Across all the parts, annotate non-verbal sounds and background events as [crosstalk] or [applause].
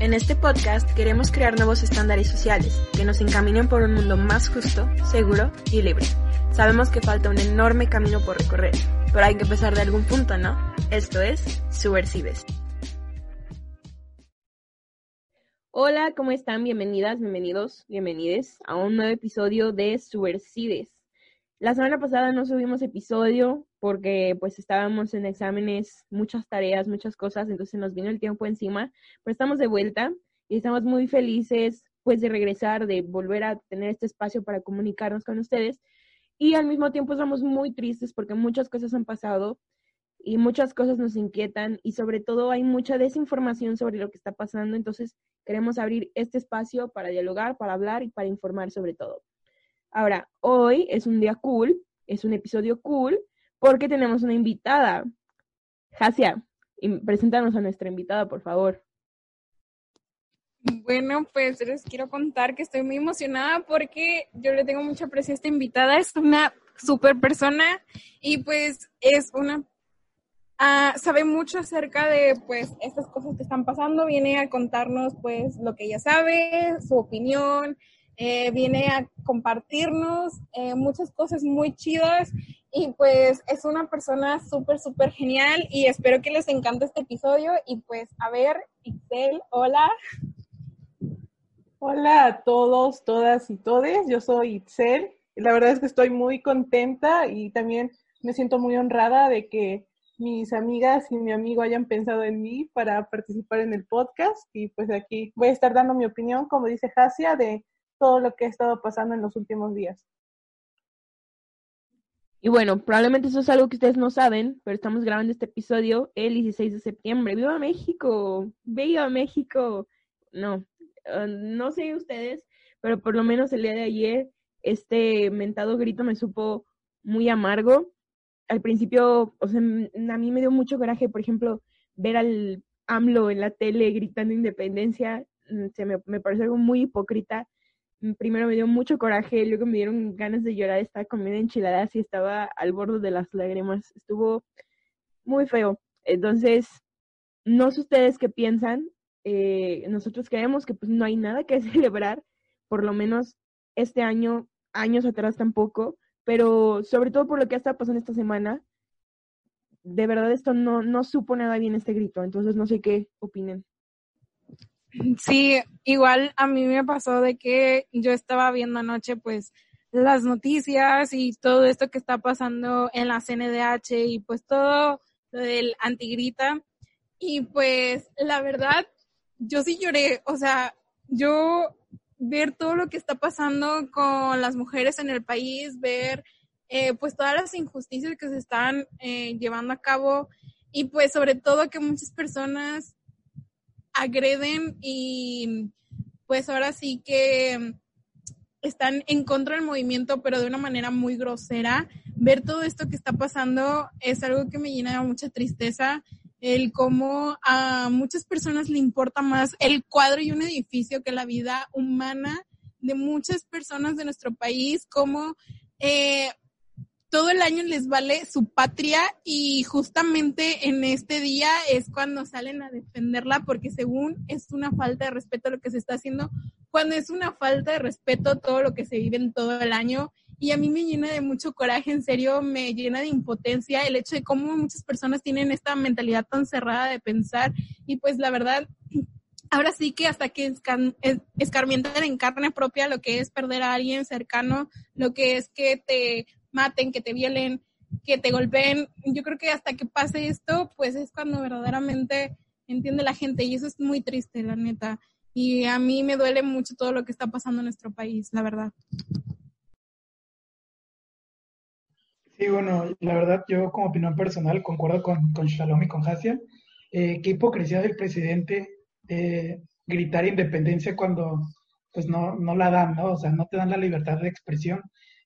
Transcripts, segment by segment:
En este podcast queremos crear nuevos estándares sociales que nos encaminen por un mundo más justo, seguro y libre. Sabemos que falta un enorme camino por recorrer, pero hay que empezar de algún punto, ¿no? Esto es Subversives. Hola, ¿cómo están? Bienvenidas, bienvenidos, bienvenides a un nuevo episodio de Subversives. La semana pasada no subimos episodio porque pues estábamos en exámenes, muchas tareas, muchas cosas, entonces nos vino el tiempo encima, pero estamos de vuelta y estamos muy felices pues de regresar, de volver a tener este espacio para comunicarnos con ustedes y al mismo tiempo estamos muy tristes porque muchas cosas han pasado y muchas cosas nos inquietan y sobre todo hay mucha desinformación sobre lo que está pasando, entonces queremos abrir este espacio para dialogar, para hablar y para informar sobre todo. Ahora, hoy es un día cool, es un episodio cool, porque tenemos una invitada. Jasia, preséntanos a nuestra invitada, por favor. Bueno, pues les quiero contar que estoy muy emocionada porque yo le tengo mucha aprecio a esta invitada. Es una super persona y pues es una... Uh, sabe mucho acerca de pues estas cosas que están pasando. Viene a contarnos pues lo que ella sabe, su opinión, eh, viene a compartirnos eh, muchas cosas muy chidas y pues es una persona súper, súper genial y espero que les encante este episodio y pues a ver, Ixel, hola. Hola a todos, todas y todes, yo soy Itzel. La verdad es que estoy muy contenta y también me siento muy honrada de que mis amigas y mi amigo hayan pensado en mí para participar en el podcast y pues aquí voy a estar dando mi opinión, como dice Jasia, de todo lo que ha estado pasando en los últimos días. Y bueno, probablemente eso es algo que ustedes no saben, pero estamos grabando este episodio el 16 de septiembre. ¡Viva México! ¡Viva México! No, ah, no sé ustedes, pero por lo menos el día de ayer este mentado grito me supo muy amargo. Al principio, o sea, a mí me dio mucho coraje, por ejemplo, ver al AMLO en la tele gritando independencia, mm, se me, me pareció algo muy hipócrita primero me dio mucho coraje, luego me dieron ganas de llorar, estaba comiendo enchiladas y estaba al borde de las lágrimas. Estuvo muy feo. Entonces, no sé ustedes qué piensan. Eh, nosotros creemos que pues no hay nada que [laughs] celebrar, por lo menos este año, años atrás tampoco, pero sobre todo por lo que ha estado pasando esta semana, de verdad esto no, no supo nada bien este grito, entonces no sé qué opinen. Sí, igual a mí me pasó de que yo estaba viendo anoche pues las noticias y todo esto que está pasando en la CNDH y pues todo lo del antigrita. Y pues la verdad yo sí lloré, o sea, yo ver todo lo que está pasando con las mujeres en el país, ver eh, pues todas las injusticias que se están eh, llevando a cabo y pues sobre todo que muchas personas agreden y pues ahora sí que están en contra del movimiento, pero de una manera muy grosera. Ver todo esto que está pasando es algo que me llena de mucha tristeza, el cómo a muchas personas le importa más el cuadro y un edificio que la vida humana de muchas personas de nuestro país, como eh, todo el año les vale su patria y justamente en este día es cuando salen a defenderla porque según es una falta de respeto lo que se está haciendo, cuando es una falta de respeto todo lo que se vive en todo el año. Y a mí me llena de mucho coraje, en serio, me llena de impotencia el hecho de cómo muchas personas tienen esta mentalidad tan cerrada de pensar. Y pues la verdad [clears throat] ahora sí que hasta que escarmientan en carne propia lo que es perder a alguien cercano, lo que es que te maten, que te violen, que te golpeen. Yo creo que hasta que pase esto, pues es cuando verdaderamente entiende la gente y eso es muy triste, la neta. Y a mí me duele mucho todo lo que está pasando en nuestro país, la verdad. Sí, bueno, la verdad yo como opinión personal concuerdo con, con Shalom y con Hasia. Eh, qué hipocresía del presidente eh, gritar independencia cuando pues no, no la dan, ¿no? O sea, no te dan la libertad de expresión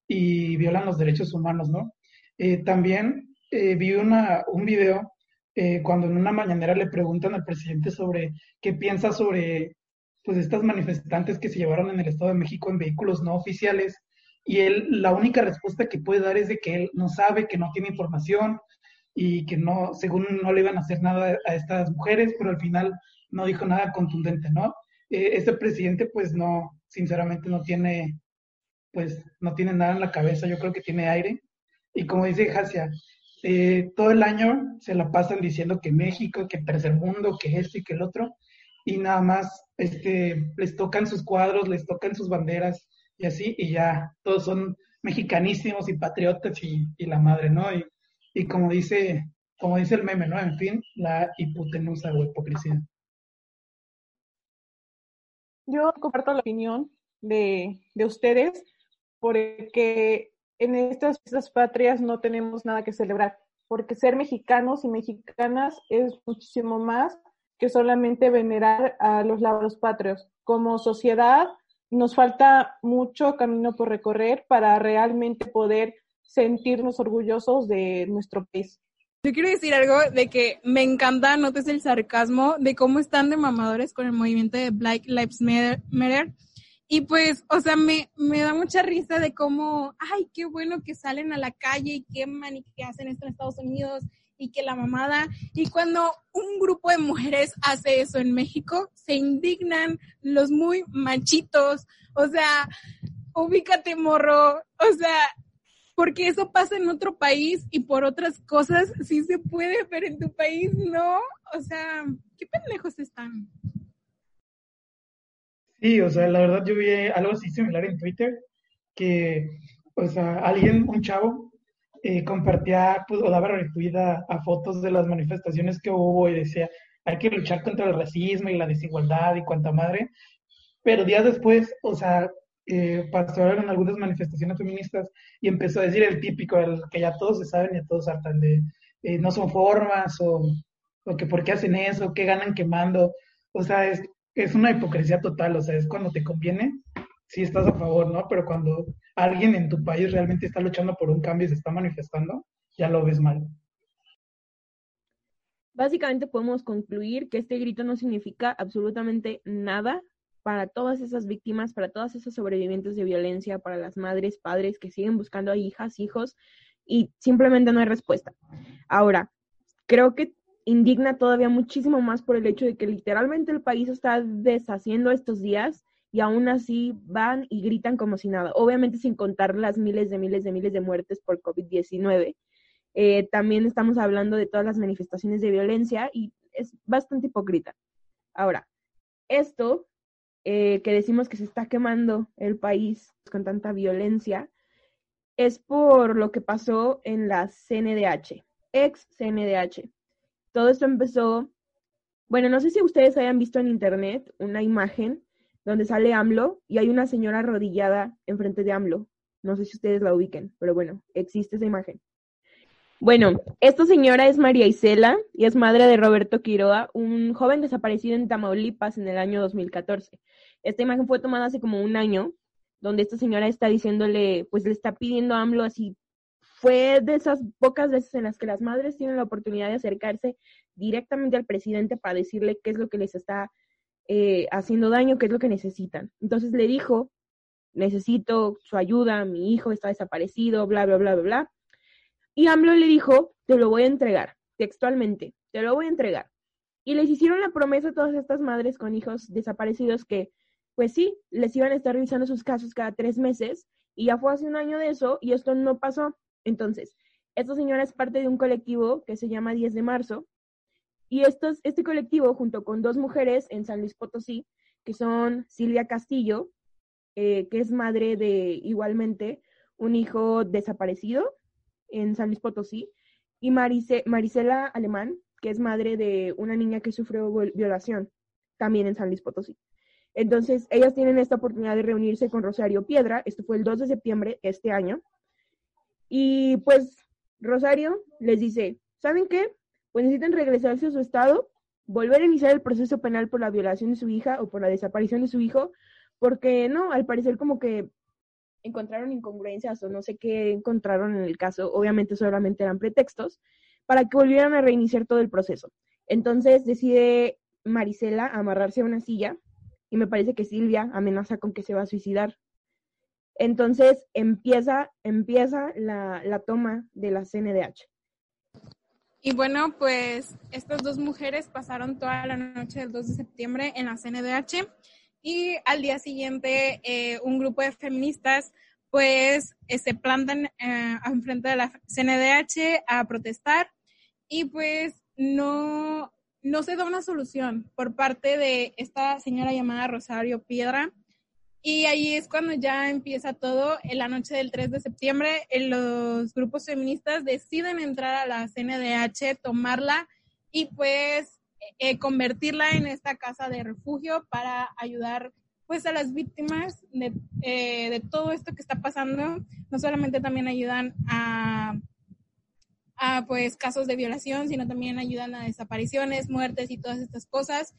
y violan los derechos humanos, ¿no? Eh, también eh, vi una, un video eh, cuando en una mañanera le preguntan al presidente sobre qué piensa sobre pues estas manifestantes que se llevaron en el Estado de México en vehículos no oficiales y él la única respuesta que puede dar es de que él no sabe, que no tiene información y que no, según no le iban a hacer nada a estas mujeres, pero al final no dijo nada contundente, ¿no? Eh, este presidente, pues no, sinceramente no tiene, pues no tiene nada en la cabeza, yo creo que tiene aire. Y como dice Hacia, eh, todo el año se la pasan diciendo que México, que tercer mundo, que esto y que el otro, y nada más este, les tocan sus cuadros, les tocan sus banderas y así, y ya todos son mexicanísimos y patriotas y, la madre, ¿no? Y, y, como dice, como dice el meme, ¿no? En fin, la hipotenusa o hipocresía. Yo comparto la opinión de, de ustedes porque en estas, estas patrias no tenemos nada que celebrar, porque ser mexicanos y mexicanas es muchísimo más que solamente venerar a los lados patrios. Como sociedad nos falta mucho camino por recorrer para realmente poder sentirnos orgullosos de nuestro país. Yo quiero decir algo de que me encanta, notes el sarcasmo de cómo están de mamadores con el movimiento de Black Lives Matter. Y pues, o sea, me, me da mucha risa de cómo, ay, qué bueno que salen a la calle y queman y que hacen esto en Estados Unidos y que la mamada. Y cuando un grupo de mujeres hace eso en México, se indignan los muy machitos. O sea, ubícate, morro. O sea, porque eso pasa en otro país y por otras cosas sí se puede, pero en tu país no. O sea, qué pendejos están. Sí, o sea, la verdad yo vi algo así similar en Twitter, que, o sea, alguien, un chavo, eh, compartía pues, o daba retweet a, fotos de las manifestaciones que hubo y decía, hay que luchar contra el racismo y la desigualdad y cuanta madre. Pero días después, o sea, eh, pasaron algunas manifestaciones feministas y empezó a decir el típico, el que ya todos se saben y ya todos hartan de eh, no son formas o, o, que por qué hacen eso, qué ganan quemando. O sea, es, es una hipocresía total, o sea, es cuando te conviene, sí estás a favor, ¿no? Pero cuando alguien en tu país realmente está luchando por un cambio y se está manifestando, ya lo ves mal. Básicamente podemos concluir que este grito no significa absolutamente nada para todas esas víctimas, para todas esas sobrevivientes de violencia, para las madres, padres que siguen buscando a hijas, hijos y simplemente no hay respuesta. Ahora, creo que indigna todavía muchísimo más por el hecho de que literalmente el país está deshaciendo estos días y aún así van y gritan como si nada. Obviamente sin contar las miles de miles de miles de muertes por COVID-19. Eh, también estamos hablando de todas las manifestaciones de violencia y es bastante hipócrita. Ahora, esto eh, que decimos que se está quemando el país con tanta violencia es por lo que pasó en la CNDH, ex CNDH. Todo esto empezó, bueno, no sé si ustedes hayan visto en internet una imagen donde sale AMLO y hay una señora arrodillada enfrente de AMLO. No sé si ustedes la ubiquen, pero bueno, existe esa imagen. Bueno, esta señora es María Isela y es madre de Roberto Quiroa, un joven desaparecido en Tamaulipas en el año 2014. Esta imagen fue tomada hace como un año, donde esta señora está diciéndole, pues le está pidiendo a AMLO así fue de esas pocas veces en las que las madres tienen la oportunidad de acercarse directamente al presidente para decirle qué es lo que les está eh, haciendo daño, qué es lo que necesitan. Entonces le dijo, necesito su ayuda, mi hijo está desaparecido, bla, bla, bla, bla, bla. Y AMLO le dijo, te lo voy a entregar, textualmente, te lo voy a entregar. Y les hicieron la promesa a todas estas madres con hijos desaparecidos que, pues sí, les iban a estar revisando sus casos cada tres meses, y ya fue hace un año de eso, y esto no pasó. Entonces, esta señora es parte de un colectivo que se llama 10 de marzo y estos, este colectivo, junto con dos mujeres en San Luis Potosí, que son Silvia Castillo, eh, que es madre de igualmente un hijo desaparecido en San Luis Potosí, y Marisela Alemán, que es madre de una niña que sufrió violación también en San Luis Potosí. Entonces, ellas tienen esta oportunidad de reunirse con Rosario Piedra, esto fue el 2 de septiembre este año, y pues Rosario les dice, ¿saben qué? Pues necesitan regresarse a su estado, volver a iniciar el proceso penal por la violación de su hija o por la desaparición de su hijo, porque no, al parecer como que encontraron incongruencias o no sé qué encontraron en el caso, obviamente solamente eran pretextos, para que volvieran a reiniciar todo el proceso. Entonces decide Marisela amarrarse a una silla y me parece que Silvia amenaza con que se va a suicidar. Entonces empieza, empieza la, toma de la CNDH. Y bueno, pues estas dos mujeres pasaron toda la noche del 2 de septiembre en la CNDH y al día siguiente eh, un grupo de feministas pues eh, se plantan eh, enfrente de la CNDH a protestar y pues no, no se da una solución por parte de esta señora llamada Rosario Piedra. Y ahí es cuando ya empieza todo. En la noche del 3 de septiembre, los grupos feministas deciden entrar a la CNDH, tomarla y pues eh, convertirla en esta casa de refugio para ayudar pues a las víctimas de, eh, de todo esto que está pasando. No solamente también ayudan a, a pues casos de violación, sino también ayudan a desapariciones, muertes y todas estas cosas.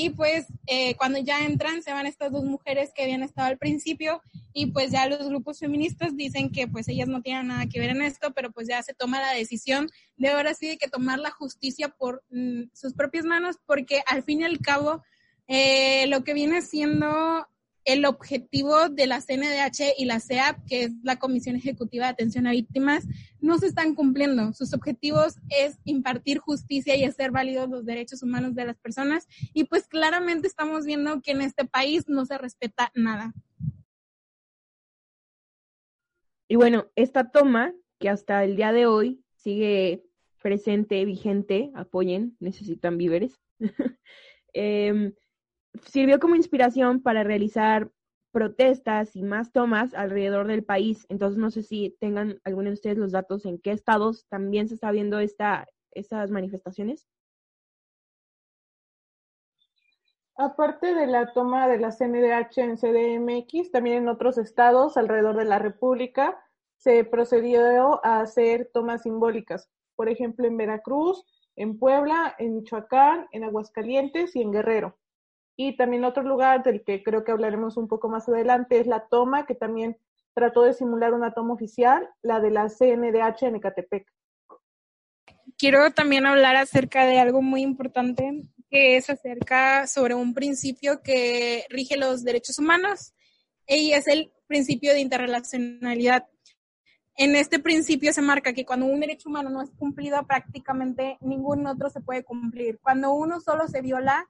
Y pues eh, cuando ya entran, se van estas dos mujeres que habían estado al principio y pues ya los grupos feministas dicen que pues ellas no tienen nada que ver en esto, pero pues ya se toma la decisión de ahora sí de que tomar la justicia por mm, sus propias manos porque al fin y al cabo eh, lo que viene siendo el objetivo de la CNDH y la CEAP, que es la Comisión Ejecutiva de Atención a Víctimas, no se están cumpliendo. Sus objetivos es impartir justicia y hacer válidos los derechos humanos de las personas. Y pues claramente estamos viendo que en este país no se respeta nada. Y bueno, esta toma, que hasta el día de hoy sigue presente, vigente, apoyen, necesitan víveres. [laughs] eh, sirvió como inspiración para realizar protestas y más tomas alrededor del país. Entonces, no sé si tengan algunos de ustedes los datos en qué estados también se está viendo esta, estas manifestaciones. Aparte de la toma de la CNDH en CDMX, también en otros estados alrededor de la República se procedió a hacer tomas simbólicas. Por ejemplo, en Veracruz, en Puebla, en Michoacán, en Aguascalientes y en Guerrero. Y también otro lugar del que creo que hablaremos un poco más adelante es la toma, que también trató de simular una toma oficial, la de la CNDH en Ecatepec. Quiero también hablar acerca de algo muy importante, que es acerca sobre un principio que rige los derechos humanos, y es el principio de interrelacionalidad. En este principio se marca que cuando un derecho humano no es cumplido, prácticamente ningún otro se puede cumplir. Cuando uno solo se viola,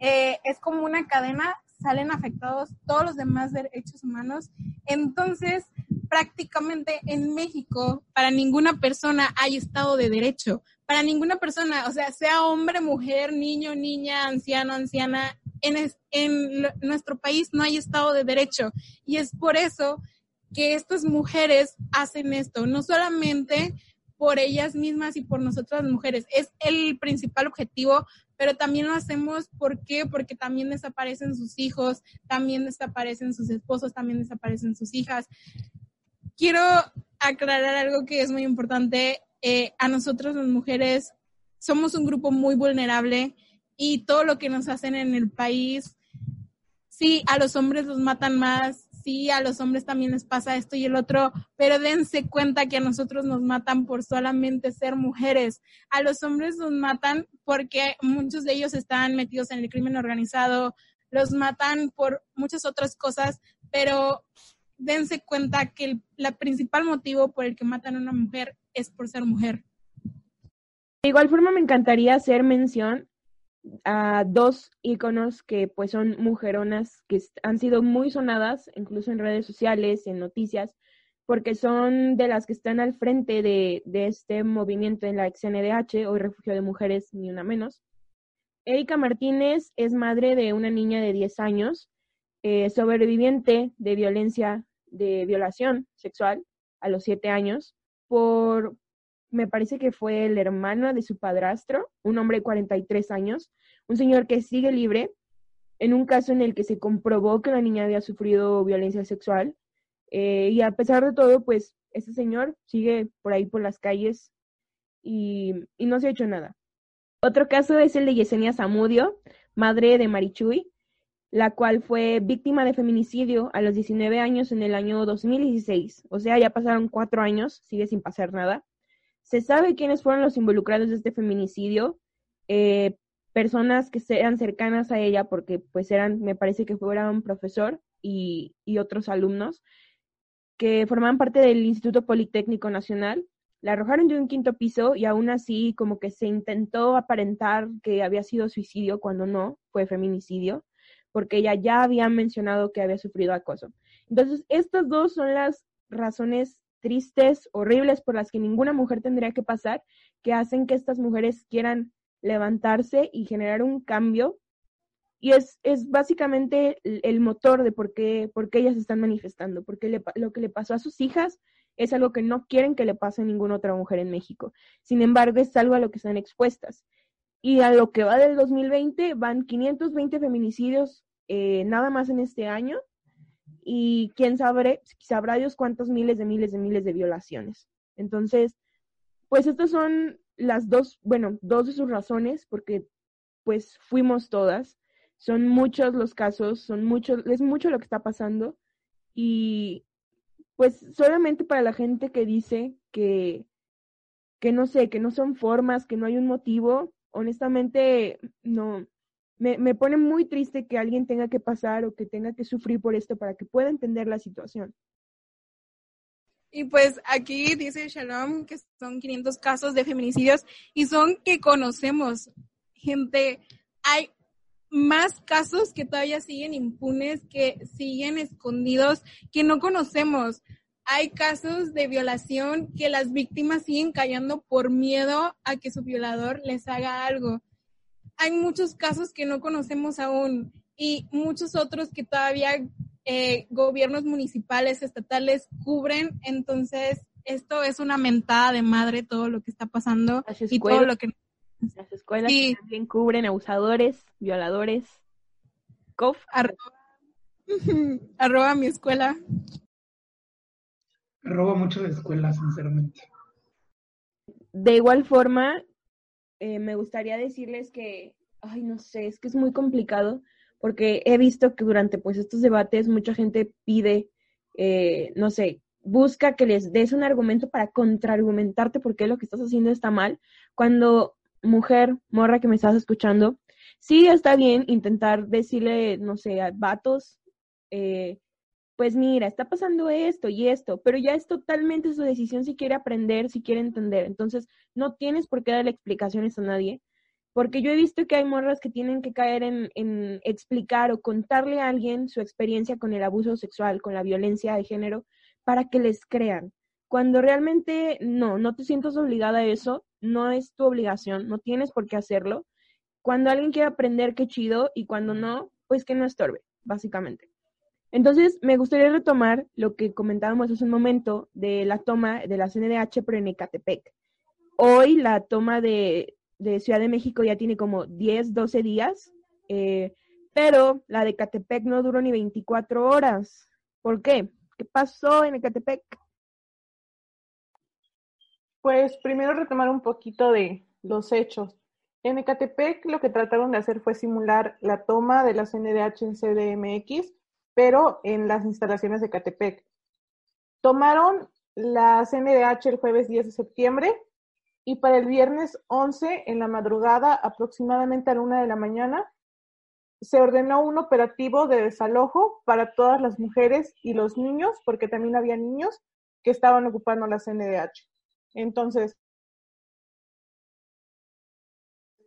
eh, es como una cadena, salen afectados todos los demás derechos humanos. Entonces, prácticamente en México, para ninguna persona hay Estado de Derecho. Para ninguna persona, o sea, sea hombre, mujer, niño, niña, anciano, anciana, en, en nuestro país no hay Estado de Derecho. Y es por eso que estas mujeres hacen esto, no solamente por ellas mismas y por nosotras mujeres. Es el principal objetivo, pero también lo hacemos ¿por qué? porque también desaparecen sus hijos, también desaparecen sus esposos, también desaparecen sus hijas. Quiero aclarar algo que es muy importante. Eh, a nosotros las mujeres somos un grupo muy vulnerable y todo lo que nos hacen en el país, sí, a los hombres los matan más, sí, a los hombres también les pasa esto y el otro, pero dense cuenta que a nosotros nos matan por solamente ser mujeres. A los hombres los matan porque muchos de ellos están metidos en el crimen organizado, los matan por muchas otras cosas, pero dense cuenta que el la principal motivo por el que matan a una mujer es por ser mujer. De igual forma me encantaría hacer mención a dos iconos que pues son mujeronas que han sido muy sonadas, incluso en redes sociales, en noticias, porque son de las que están al frente de, de este movimiento en la XNDH, hoy Refugio de Mujeres, ni una menos. Erika Martínez es madre de una niña de 10 años, eh, sobreviviente de violencia, de violación sexual a los 7 años, por, me parece que fue el hermano de su padrastro, un hombre de 43 años, un señor que sigue libre, en un caso en el que se comprobó que la niña había sufrido violencia sexual. Eh, y a pesar de todo, pues ese señor sigue por ahí por las calles y, y no se ha hecho nada. Otro caso es el de Yesenia Zamudio, madre de Marichuy, la cual fue víctima de feminicidio a los 19 años en el año 2016. O sea, ya pasaron cuatro años, sigue sin pasar nada. Se sabe quiénes fueron los involucrados de este feminicidio, eh, personas que sean cercanas a ella, porque pues eran, me parece que fuera un profesor y, y otros alumnos, que formaban parte del Instituto Politécnico Nacional. la arrojaron de un quinto piso y aún así como que se intentó aparentar que había sido suicidio cuando no, fue feminicidio, porque ella ya había mencionado que había sufrido acoso. Entonces, estas dos son las razones tristes, horribles por las que ninguna mujer tendría que pasar, que hacen que estas mujeres quieran levantarse y generar un cambio. Y es, es básicamente el, motor de por qué, por qué ellas están manifestando, porque lo que le pasó a sus hijas es algo que no quieren que le pase a ninguna otra mujer en México. Sin embargo, es algo a lo que están expuestas. Y a lo que va del 2020 van 520 feminicidios eh, nada más en este año y quién sabe, sabrá Dios cuántos miles de miles de miles de violaciones. Entonces, pues estas son las dos, bueno, dos de sus razones, porque pues fuimos todas, son muchos los casos, son muchos, es mucho lo que está pasando y pues solamente para la gente que dice que, que no sé, que no son formas, que no hay un motivo, honestamente no, me, me pone muy triste que alguien tenga que pasar o que tenga que sufrir por esto para que pueda entender la situación. Y pues aquí dice Shalom que son 500 casos de feminicidios y son que conocemos. Gente, hay más casos que todavía siguen impunes, que siguen escondidos, que no conocemos. Hay casos de violación que las víctimas siguen callando por miedo a que su violador les haga algo. Hay muchos casos que no conocemos aún y muchos otros que todavía eh, gobiernos municipales, estatales cubren. Entonces, esto es una mentada de madre todo lo que está pasando y todo lo que las escuelas también cubren abusadores, violadores. Cof. [laughs] Arroba, mi escuela. Arroba mucho de escuela, sinceramente. De igual forma, eh, me gustaría decirles que, ay, no sé, es que es muy complicado porque he visto que durante pues estos debates mucha gente pide, eh, no sé, busca que les des un argumento para contraargumentarte por qué lo que estás haciendo está mal, cuando mujer, morra que me estás escuchando, sí está bien intentar decirle, no sé, a vatos, eh, pues mira, está pasando esto y esto, pero ya es totalmente su decisión si quiere aprender, si quiere entender. Entonces, no tienes por qué darle explicaciones a nadie, porque yo he visto que hay morras que tienen que caer en, en explicar o contarle a alguien su experiencia con el abuso sexual, con la violencia de género, para que les crean. Cuando realmente no, no te sientas obligada a eso, no es tu obligación, no tienes por qué hacerlo. Cuando alguien quiere aprender, qué chido, y cuando no, pues que no estorbe, básicamente. Entonces, me gustaría retomar lo que comentábamos hace un momento de la toma de la CNDH pero en Ecatepec. Hoy la toma de, Ciudad de México ya tiene como 10, 12 días, eh, pero la de Ecatepec no duró ni 24 horas. ¿Por qué? ¿Qué pasó en Ecatepec? Pues primero retomar un poquito de los hechos. En Ecatepec lo que trataron de hacer fue simular la toma de la CNDH en CDMX, pero en las instalaciones de Ecatepec. Tomaron la CNDH el jueves 10 de septiembre y para el viernes 11 en la madrugada, aproximadamente a la una de la mañana, se ordenó un operativo de desalojo para todas las mujeres y los niños, porque también había niños que estaban ocupando la CNDH. Entonces,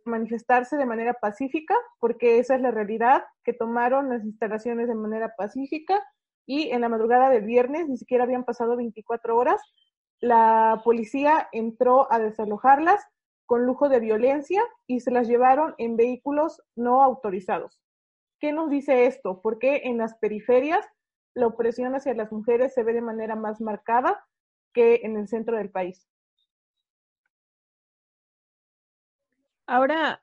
manifestarse de manera pacífica, porque esa es la realidad, que tomaron las instalaciones de manera pacífica y en la madrugada del viernes, ni siquiera habían pasado 24 horas, la policía entró a desalojarlas con lujo de violencia y se las llevaron en vehículos no autorizados. ¿Qué nos dice esto? Porque en las periferias la opresión hacia las mujeres se ve de manera más marcada que en el centro del país. Ahora,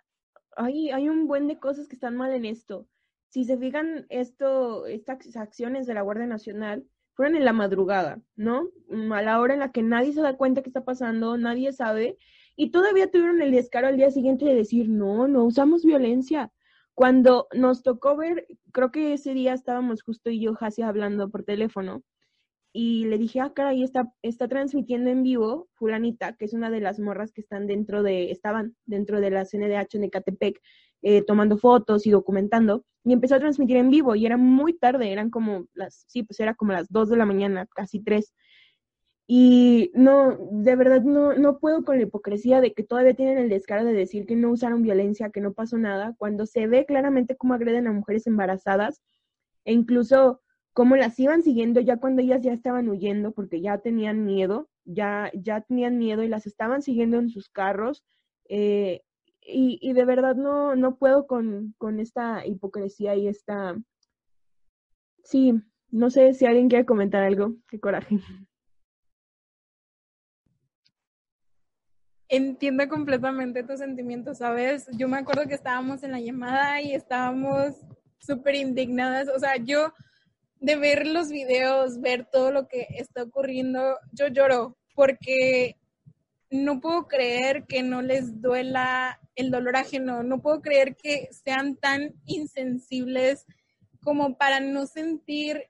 hay, hay un buen de cosas que están mal en esto. Si se fijan, esto, estas acciones de la Guardia Nacional fueron en la madrugada, ¿no? Mm, a la hora en la que nadie se da cuenta que está pasando, nadie sabe, y todavía tuvieron el descaro al día siguiente de decir, no, no usamos violencia. Cuando nos tocó ver, creo que ese día estábamos justo y yo, hablando por teléfono, y le dije, ah, caray, está, está transmitiendo en vivo fulanita, que es una de las morras que están dentro de, estaban dentro de la CNDH en Ecatepec, eh, tomando fotos y documentando, y empezó a transmitir en vivo, y era muy tarde, eran como las, sí, pues era como las dos de la mañana, casi tres. Y no, de verdad no, no puedo con la hipocresía de que todavía tienen el descaro de decir que no usaron violencia, que no pasó nada, cuando se ve claramente cómo agreden a mujeres embarazadas e incluso cómo las iban siguiendo ya cuando ellas ya estaban huyendo porque ya tenían miedo, ya, ya tenían miedo y las estaban siguiendo en sus carros. Eh, y, y, de verdad no, no puedo con, con esta hipocresía y esta... Sí, no sé si alguien quiere comentar algo. Qué coraje. Entiendo completamente tus sentimientos, ¿sabes? Yo me acuerdo que estábamos en la llamada y estábamos súper indignadas. O sea, yo de ver los videos, ver todo lo que está ocurriendo, yo lloro porque no puedo creer que no les duela el dolor ajeno, no puedo creer que sean tan insensibles como para no sentir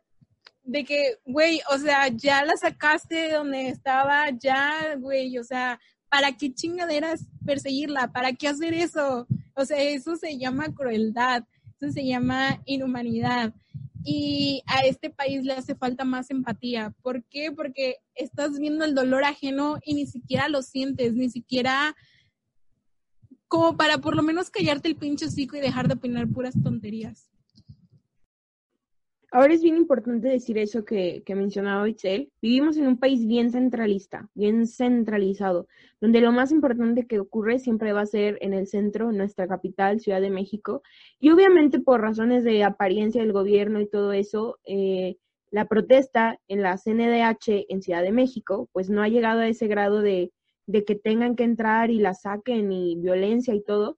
de que, güey, o sea, ya la sacaste de donde estaba, ya, güey, o sea, ¿para qué chingaderas perseguirla? ¿Para qué hacer eso? O sea, eso se llama crueldad, eso se llama inhumanidad. Y a este país le hace falta más empatía. ¿Por qué? Porque estás viendo el dolor ajeno y ni siquiera lo sientes, ni siquiera como para por lo menos callarte el pinche hocico y dejar de opinar puras tonterías. Ahora es bien importante decir eso que, que mencionaba Itzel. Vivimos en un país bien centralista, bien centralizado, donde lo más importante que ocurre siempre va a ser en el centro, nuestra capital, Ciudad de México. Y obviamente por razones de apariencia del gobierno y todo eso, eh, la protesta en la CNDH en Ciudad de México, pues no ha llegado a ese grado de, de que tengan que entrar y la saquen y violencia y todo.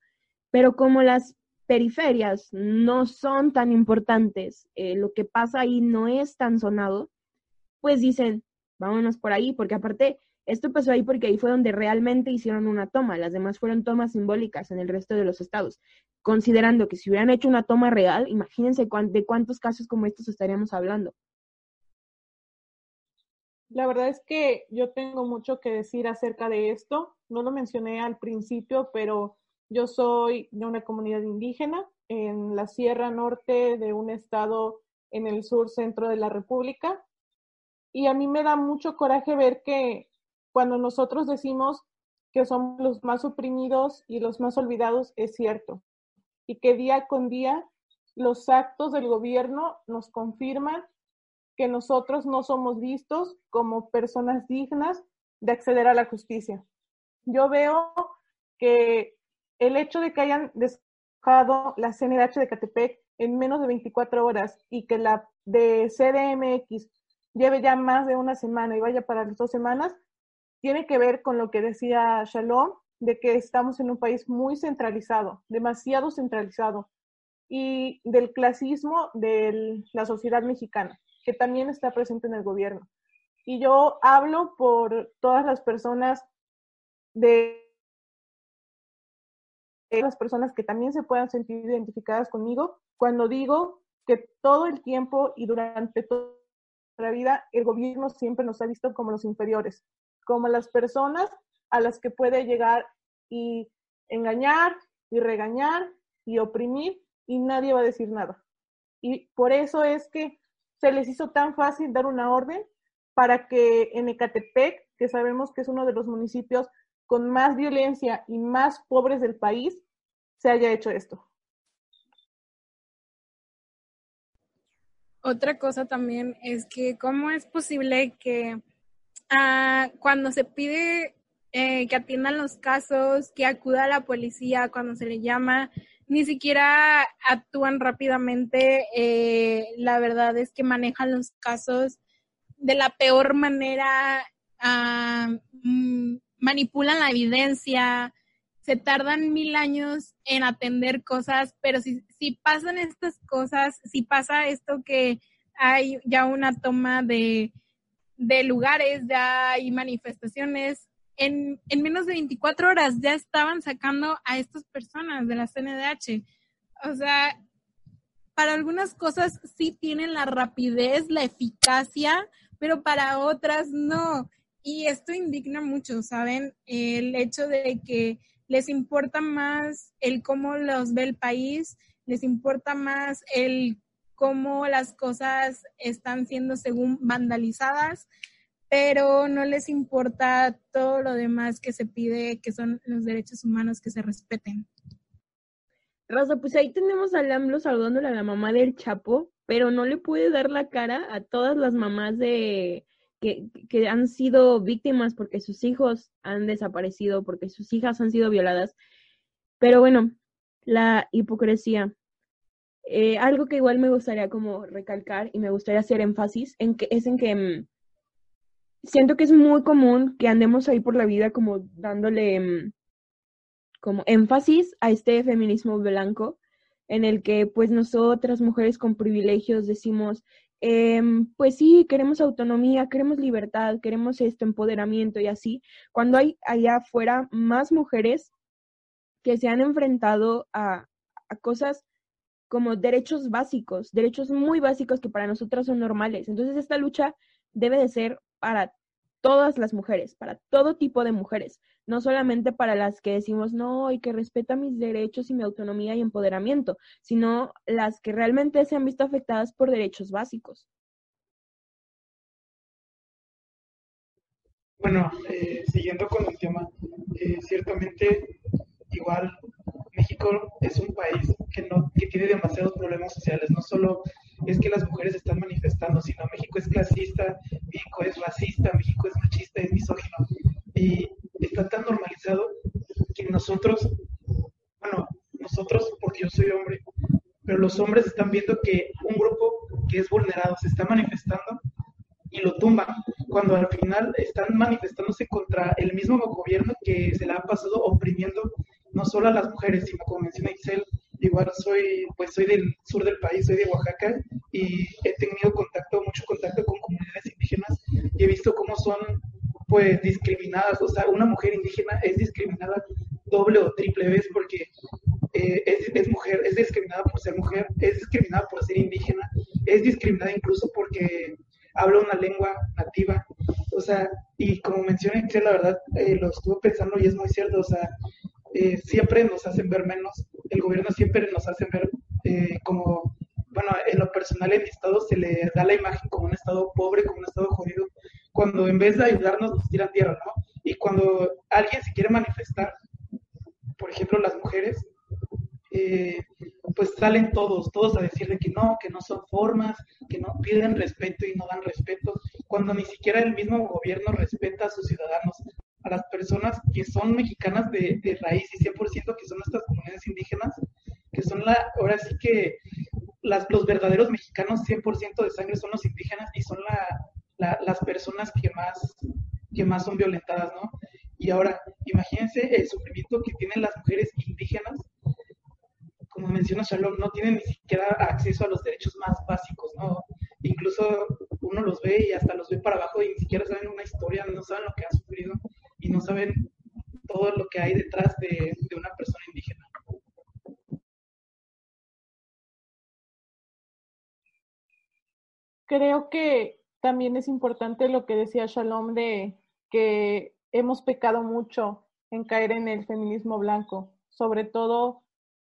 Pero como las periferias no son tan importantes, eh, lo que pasa ahí no es tan sonado, pues dicen, vámonos por ahí, porque aparte, esto pasó ahí porque ahí fue donde realmente hicieron una toma, las demás fueron tomas simbólicas en el resto de los estados, considerando que si hubieran hecho una toma real, imagínense de cuántos casos como estos estaríamos hablando. La verdad es que yo tengo mucho que decir acerca de esto. No lo mencioné al principio, pero yo soy de una comunidad indígena en la Sierra Norte de un estado en el sur centro de la República. Y a mí me da mucho coraje ver que cuando nosotros decimos que somos los más oprimidos y los más olvidados, es cierto. Y que día con día los actos del gobierno nos confirman que nosotros no somos vistos como personas dignas de acceder a la justicia. Yo veo que el hecho de que hayan dejado la CNDH de Catepec en menos de 24 horas y que la de CDMX lleve ya más de una semana y vaya para las dos semanas, tiene que ver con lo que decía Shalom, de que estamos en un país muy centralizado, demasiado centralizado, y del clasismo de la sociedad mexicana, que también está presente en el gobierno. Y yo hablo por todas las personas de las personas que también se puedan sentir identificadas conmigo cuando digo que todo el tiempo y durante toda la vida el gobierno siempre nos ha visto como los inferiores, como las personas a las que puede llegar y engañar y regañar y oprimir y nadie va a decir nada. Y por eso es que se les hizo tan fácil dar una orden para que en Ecatepec, que sabemos que es uno de los municipios con más violencia y más pobres del país, se haya hecho esto. Otra cosa también es que cómo es posible que ah, cuando se pide eh, que atiendan los casos, que acuda a la policía cuando se le llama, ni siquiera actúan rápidamente. Eh, la verdad es que manejan los casos de la peor manera, ah, mm, manipulan la evidencia, se tardan mil años en atender cosas, pero si, si pasan estas cosas, si pasa esto que hay ya una toma de, de lugares, ya hay manifestaciones, en, en, menos de 24 horas ya estaban sacando a estas personas de la CNDH. O sea, para algunas cosas sí tienen la rapidez, la eficacia, pero para otras no. Y esto indigna mucho, ¿saben? El hecho de que les importa más el cómo los ve el país, les importa más el cómo las cosas están siendo según vandalizadas, pero no les importa todo lo demás que se pide, que son los derechos humanos que se respeten. Raza, pues ahí tenemos a Lamblo saludándole a la mamá del Chapo, pero no le puede dar la cara a todas las mamás de que, han sido víctimas porque sus hijos han desaparecido, porque sus hijas han sido violadas. Pero bueno, la hipocresía. Eh, algo que igual me gustaría como recalcar y me gustaría hacer énfasis en que es en que mm, siento que es muy común que andemos ahí por la vida como dándole mm, como énfasis a este feminismo blanco en el que pues nosotras mujeres con privilegios decimos em, pues sí, queremos autonomía, queremos libertad, queremos este empoderamiento y así, cuando hay allá afuera más mujeres que se han enfrentado a, a cosas como derechos básicos, derechos muy básicos que para nosotras son normales. Entonces esta lucha debe de ser para todas las mujeres, para todo tipo de mujeres, no solamente para las que decimos no y que respeta mis derechos y mi autonomía y empoderamiento, sino las que realmente se han visto afectadas por derechos básicos. Bueno, eh, siguiendo con el tema, eh, ciertamente igual México es un país que, no, que tiene demasiados problemas sociales, no solo es que las mujeres están manifestando, sino México es clasista, México es racista, México es machista, es misógino. Y está tan normalizado que nosotros, bueno, nosotros, porque yo soy hombre, pero los hombres están viendo que un grupo que es vulnerado se está manifestando y lo tumban, cuando al final están manifestándose contra el mismo gobierno que se le ha pasado oprimiendo no solo a las mujeres, sino como menciona Excel, igual soy, pues soy del sur del país, soy de Oaxaca y he tenido contacto, mucho contacto con comunidades indígenas y he visto cómo son pues discriminadas, o sea, una mujer indígena es discriminada doble o triple vez porque eh, es, es, mujer, es discriminada por ser mujer, es discriminada por ser indígena, es discriminada incluso porque habla una lengua nativa, o sea, y como mencioné, la verdad, eh, lo estuve pensando y es muy cierto, o sea, eh, siempre nos hacen ver menos, el gobierno siempre nos hace ver eh, como, bueno, en lo personal en estado se le da la imagen como un estado pobre, como un estado jodido, cuando en vez de ayudarnos nos tiran tierra, ¿no? Y cuando alguien se quiere manifestar, por ejemplo las mujeres, eh, pues salen todos, todos a decirle que no, que no son formas, que no piden respeto y no dan respeto, cuando ni siquiera el mismo gobierno respeta a sus ciudadanos, a las personas que son mexicanas de, de raíz y 100% que son nuestras comunidades indígenas, que son la, ahora sí que las, los verdaderos mexicanos 100% de sangre son los indígenas y son la, las personas que más, que más son violentadas, ¿no? Y ahora, imagínense el sufrimiento que tienen las mujeres indígenas, como menciona Shalom, no tienen ni siquiera acceso a los derechos más básicos, ¿no? Incluso uno los ve y hasta los ve para abajo y ni siquiera saben una historia, no saben lo que han sufrido no saben todo lo que hay detrás de, una persona indígena. Creo que también es importante lo que decía Shalom de que hemos pecado mucho en caer en el feminismo blanco, sobre todo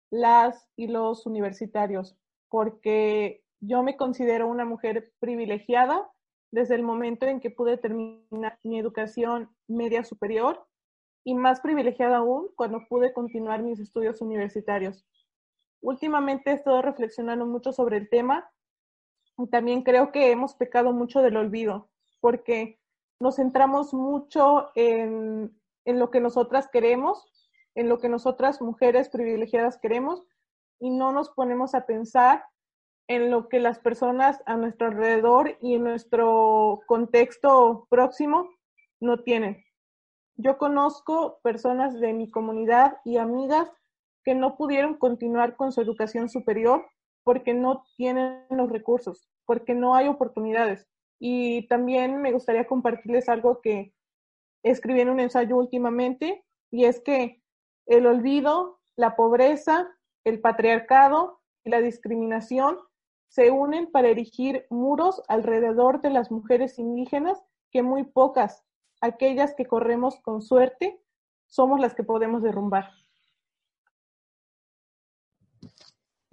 las y los universitarios, porque yo me considero una mujer privilegiada desde el momento en que pude terminar mi educación media superior y más privilegiada aún cuando pude continuar mis estudios universitarios. Últimamente he estado reflexionando mucho sobre el tema y también creo que hemos pecado mucho del olvido, porque nos centramos mucho en, en lo que nosotras queremos, en lo que nosotras mujeres privilegiadas queremos, y no nos ponemos a pensar en lo que las personas a nuestro alrededor y en nuestro contexto próximo no tienen. Yo conozco personas de mi comunidad y amigas que no pudieron continuar con su educación superior porque no tienen los recursos, porque no hay oportunidades. Y también me gustaría compartirles algo que escribí en un ensayo últimamente, y es que el olvido, la pobreza, el patriarcado y la discriminación se unen para erigir muros alrededor de las mujeres indígenas que muy pocas, aquellas que corremos con suerte, somos las que podemos derrumbar.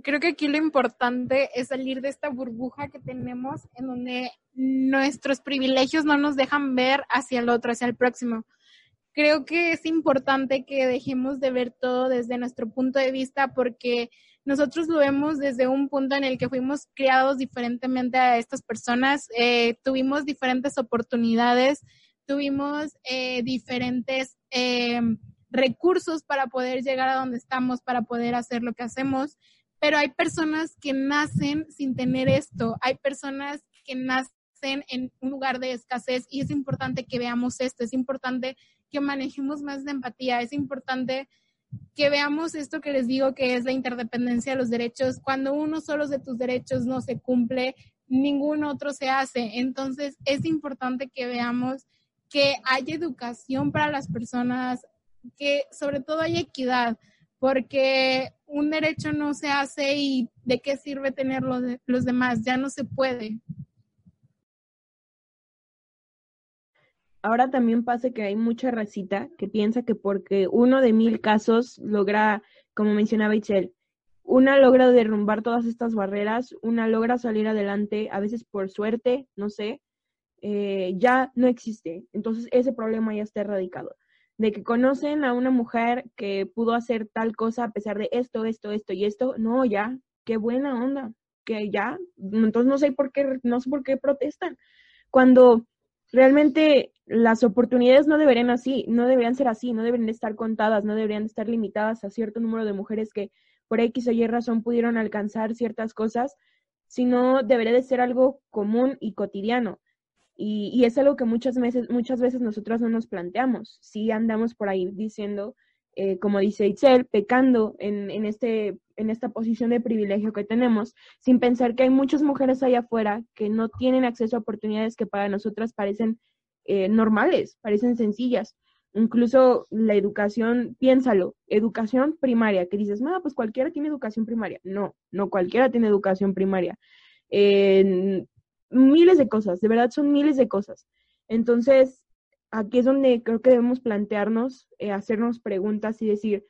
creo que aquí lo importante es salir de esta burbuja que tenemos en donde nuestros privilegios no nos dejan ver hacia el otro, hacia el próximo. Creo que es importante que dejemos de ver todo desde nuestro punto de vista porque nosotros lo vemos desde un punto en el que fuimos criados diferentemente a estas personas, eh, tuvimos diferentes oportunidades, tuvimos eh, diferentes eh, recursos para poder llegar a donde estamos, para poder hacer lo que hacemos pero hay personas que nacen sin tener esto, hay personas que nacen en un lugar de escasez y es importante que veamos esto, es importante que manejemos más de empatía, es importante que veamos esto que les digo que es la interdependencia de los derechos. Cuando uno solo de tus derechos no se cumple, ningún otro se hace. Entonces es importante que veamos que hay educación para las personas, que sobre todo hay equidad porque un derecho no se hace y de qué sirve tenerlo los demás, ya no se puede. Ahora también pasa que hay mucha racita que piensa que porque uno de mil casos logra, como mencionaba Itzel, una logra derrumbar todas estas barreras, una logra salir adelante, a veces por suerte, no sé, eh, ya no existe. Entonces ese problema ya está erradicado de que conocen a una mujer que pudo hacer tal cosa a pesar de esto, esto, esto y esto, no, ya, qué buena onda, que ya, entonces no sé por qué, no sé por qué protestan. Cuando realmente las oportunidades no deberían así, no deberían ser así, no deberían estar contadas, no deberían estar limitadas a cierto número de mujeres que por X o Y razón pudieron alcanzar ciertas cosas, sino debería de ser algo común y cotidiano. Y, es algo que muchas veces, muchas veces nosotros no nos planteamos. Si andamos por ahí diciendo, eh, como dice Itzel, pecando en, en, este, en esta posición de privilegio que tenemos, sin pensar que hay muchas mujeres allá afuera que no tienen acceso a oportunidades que para nosotras parecen eh, normales, parecen sencillas. Incluso la educación, piénsalo, educación primaria, que dices, no, pues cualquiera tiene educación primaria. No, no cualquiera tiene educación primaria. Eh, miles de cosas, de verdad son miles de cosas. Entonces, aquí es donde creo que debemos plantearnos, eh, hacernos preguntas y decir,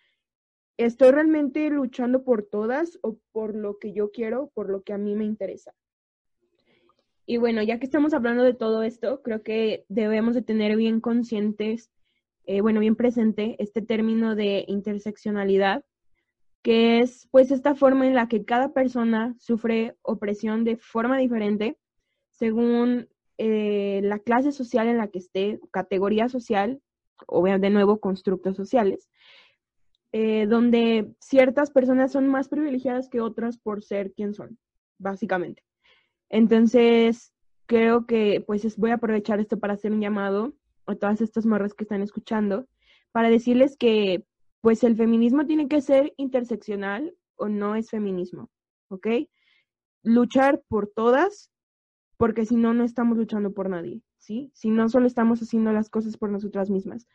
¿estoy realmente luchando por todas o por lo que yo quiero, por lo que a mí me interesa? Y bueno, ya que estamos hablando de todo esto, creo que debemos de tener bien conscientes, eh, bueno, bien presente este término de interseccionalidad, que es pues esta forma en la que cada persona sufre opresión de forma diferente según eh, la clase social en la que esté, categoría social, o de nuevo constructos sociales, eh, donde ciertas personas son más privilegiadas que otras por ser quien son, básicamente. Entonces, creo que pues voy a aprovechar esto para hacer un llamado a todas estas morras que están escuchando, para decirles que pues el feminismo tiene que ser interseccional o no es feminismo, ¿ok? Luchar por todas porque si no, no estamos luchando por nadie, ¿sí? Si no, solo estamos haciendo las cosas por nosotras mismas.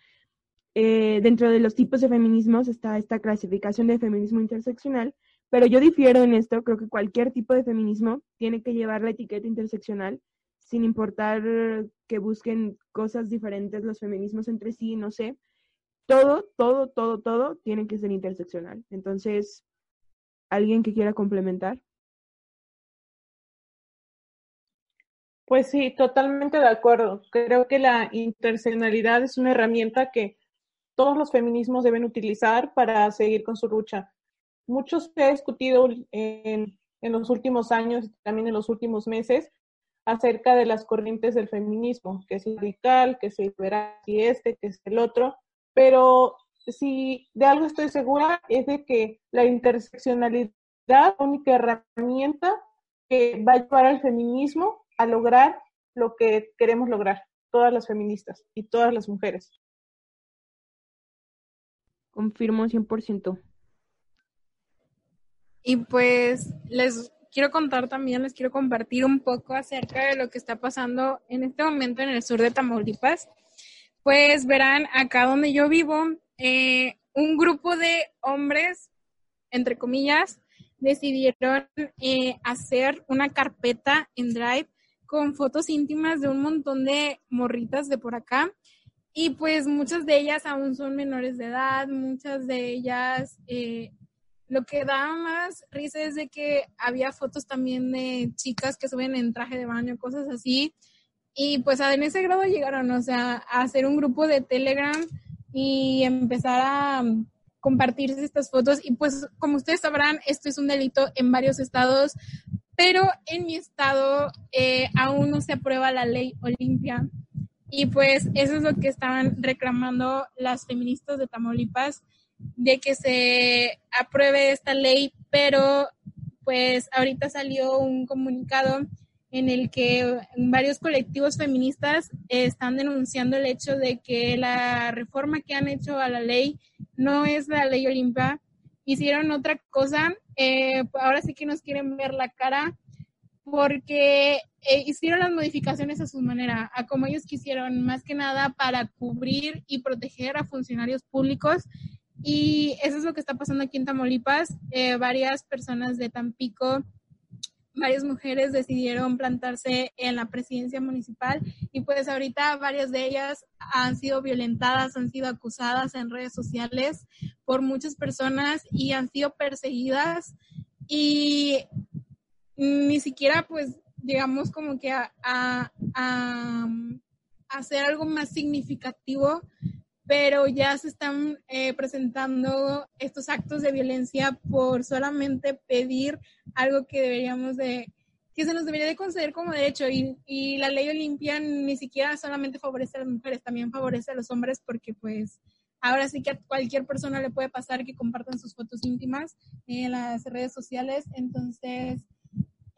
Eh, dentro de los tipos de feminismos está esta clasificación de feminismo interseccional, pero yo difiero en esto, creo que cualquier tipo de feminismo tiene que llevar la etiqueta interseccional, sin importar que busquen cosas diferentes los feminismos entre sí, no sé. Todo, todo, todo, todo tiene que ser interseccional. Entonces, ¿alguien que quiera complementar? Pues sí, totalmente de acuerdo. Creo que la interseccionalidad es una herramienta que todos los feminismos deben utilizar para seguir con su lucha. Mucho se ha discutido en, en los últimos años y también en los últimos meses acerca de las corrientes del feminismo, que es radical, que es liberal, y este, que es el otro, pero si de algo estoy segura es de que la interseccionalidad es la única herramienta que va a llevar al feminismo a lograr lo que queremos lograr, todas las feministas y todas las mujeres. Confirmo 100%. Y pues les quiero contar también, les quiero compartir un poco acerca de lo que está pasando en este momento en el sur de Tamaulipas. Pues verán, acá donde yo vivo, eh, un grupo de hombres, entre comillas, decidieron eh, hacer una carpeta en Drive con fotos íntimas de un montón de morritas de por acá. Y pues muchas de ellas aún son menores de edad, muchas de ellas eh, lo que da más risa es de que había fotos también de chicas que suben en traje de baño, cosas así. Y pues en ese grado llegaron, o sea, a hacer un grupo de Telegram y empezar a compartirse estas fotos. Y pues como ustedes sabrán, esto es un delito en varios estados, pero en mi estado eh, aún no se aprueba la ley Olimpia. Y pues eso es lo que estaban reclamando las feministas de Tamaulipas de que se apruebe esta ley, pero pues ahorita salió un comunicado en el que varios colectivos feministas están denunciando el hecho de que la reforma que han hecho a la ley no es la ley Olimpia, hicieron otra cosa, eh, ahora sí que nos quieren ver la cara porque eh, hicieron las modificaciones a su manera, a como ellos quisieron, más que nada para cubrir y proteger a funcionarios públicos y eso es lo que está pasando aquí en Tamaulipas. Eh, varias personas de Tampico, varias mujeres decidieron plantarse en la presidencia municipal y pues ahorita varias de ellas han sido violentadas, han sido acusadas en redes sociales por muchas personas y han sido perseguidas y ni siquiera pues llegamos como que a, a, a hacer algo más significativo pero ya se están eh, presentando estos actos de violencia por solamente pedir algo que deberíamos de, que se nos debería de conceder como derecho. Y, y la ley Olimpia ni siquiera solamente favorece a las mujeres, también favorece a los hombres porque pues ahora sí que a cualquier persona le puede pasar que compartan sus fotos íntimas en las redes sociales, entonces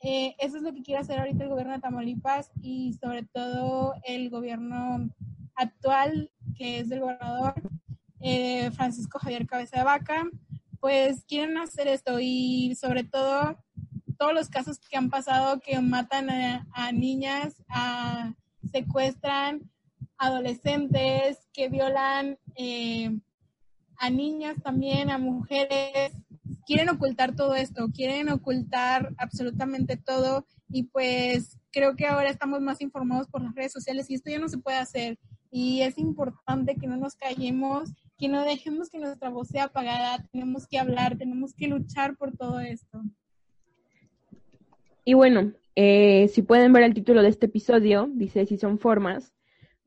eh, eso es lo que quiere hacer ahorita el gobierno de Tamaulipas y sobre todo el gobierno actual, que es del gobernador eh, Francisco Javier Cabeza de Vaca, pues quieren hacer esto y sobre todo todos los casos que han pasado que matan a, niñas, a, secuestran adolescentes, que violan eh, a niñas también, a mujeres, quieren ocultar todo esto, quieren ocultar absolutamente todo y pues creo que ahora estamos más informados por las redes sociales y esto ya no se puede hacer y es importante que no nos callemos, que no dejemos que nuestra voz sea apagada, tenemos que hablar, tenemos que luchar por todo esto. Y bueno, eh, si pueden ver el título de este episodio, dice si son formas,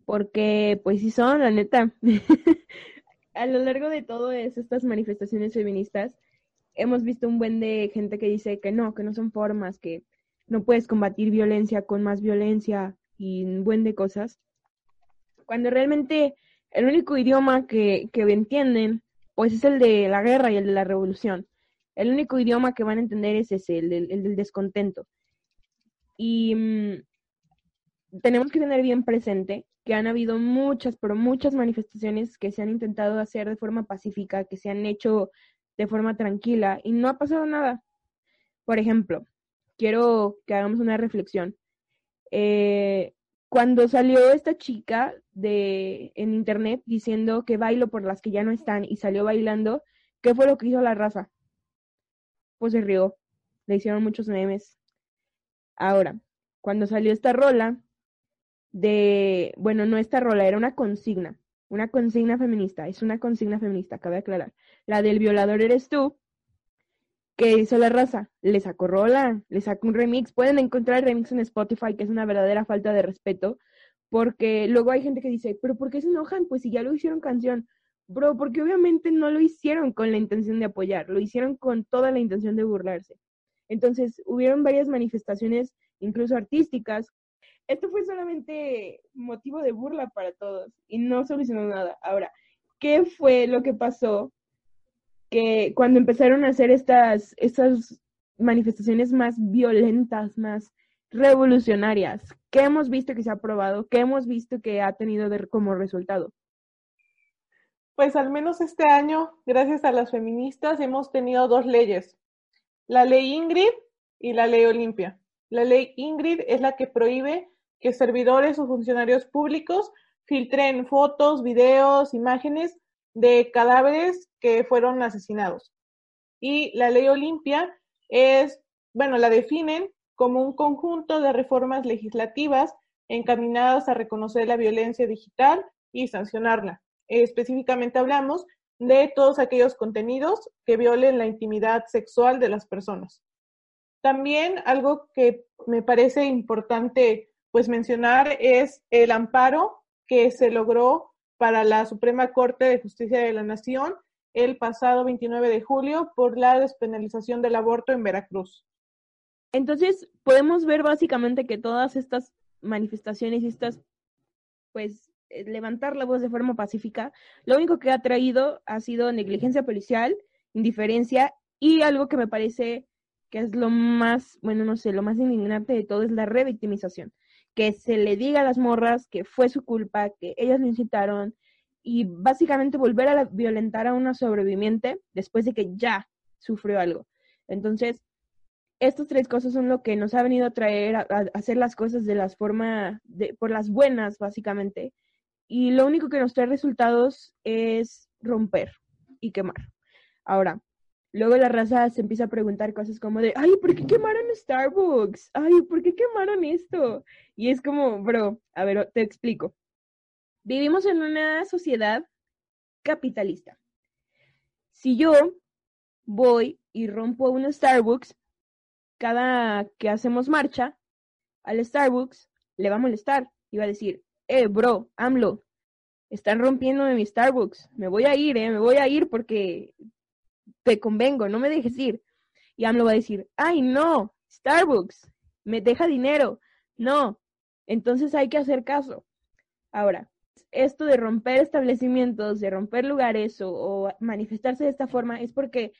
porque pues si son, la neta. [laughs] a lo largo de todas estas manifestaciones feministas, hemos visto un buen de gente que dice que no, que no son formas, que no puedes combatir violencia con más violencia y un buen de cosas cuando realmente el único idioma que, que entienden, pues es el de la guerra y el de la revolución. El único idioma que van a entender es ese, el del, el del descontento. Y mm, tenemos que tener bien presente que han habido muchas, pero muchas manifestaciones que se han intentado hacer de forma pacífica, que se han hecho de forma tranquila y no ha pasado nada. Por ejemplo, quiero que hagamos una reflexión. Eh, cuando salió esta chica de en internet diciendo que bailo por las que ya no están y salió bailando, ¿qué fue lo que hizo la raza? Pues se rió, le hicieron muchos memes. Ahora, cuando salió esta rola de, bueno, no esta rola, era una consigna, una consigna feminista, es una consigna feminista, cabe aclarar. La del violador eres tú, que hizo la raza, le sacó rola, le sacó un remix. Pueden encontrar el remix en Spotify, que es una verdadera falta de respeto, porque luego hay gente que dice, pero ¿por qué se enojan? Pues si ya lo hicieron canción. Bro, porque obviamente no lo hicieron con la intención de apoyar, lo hicieron con toda la intención de burlarse. Entonces, hubieron varias manifestaciones, incluso artísticas. Esto fue solamente motivo de burla para todos y no solucionó nada. Ahora, ¿qué fue lo que pasó que cuando empezaron a hacer estas, estas manifestaciones más violentas, más revolucionarias, ¿qué hemos visto que se ha aprobado? ¿Qué hemos visto que ha tenido como resultado? Pues al menos este año, gracias a las feministas, hemos tenido dos leyes, la ley Ingrid y la ley Olimpia. La ley Ingrid es la que prohíbe que servidores o funcionarios públicos filtren fotos, videos, imágenes de cadáveres que fueron asesinados. Y la ley Olimpia es, bueno, la definen como un conjunto de reformas legislativas encaminadas a reconocer la violencia digital y sancionarla. Específicamente hablamos de todos aquellos contenidos que violen la intimidad sexual de las personas. También algo que me parece importante pues mencionar es el amparo que se logró para la Suprema Corte de Justicia de la Nación el pasado 29 de julio por la despenalización del aborto en Veracruz. Entonces, podemos ver básicamente que todas estas manifestaciones y estas, pues, eh, levantar la voz de forma pacífica, lo único que ha traído ha sido negligencia policial, indiferencia y algo que me parece que es lo más, bueno, no sé, lo más indignante de todo es la revictimización. Que se le diga a las morras que fue su culpa, que ellas lo incitaron y básicamente volver a violentar a una sobreviviente después de que ya sufrió algo. Entonces, estas tres cosas son lo que nos ha venido a traer a, hacer las cosas de las formas, por las buenas, básicamente. Y lo único que nos trae resultados es romper y quemar. Ahora, luego la raza se empieza a preguntar cosas como de, ay, ¿por qué quemaron Starbucks? Ay, ¿por qué quemaron esto? Y es como, bro, a ver, te explico. Vivimos en una sociedad capitalista. Si yo voy y rompo un Starbucks, cada que hacemos marcha al Starbucks, le va a molestar y va a decir, eh, bro, AMLO, están rompiendo mi Starbucks, me voy a ir, eh, me voy a ir porque te convengo, no me dejes ir. Y AMLO va a decir, ay, no, Starbucks, me deja dinero, no, entonces hay que hacer caso. Ahora, esto de romper establecimientos, de romper lugares o, o manifestarse de esta forma es porque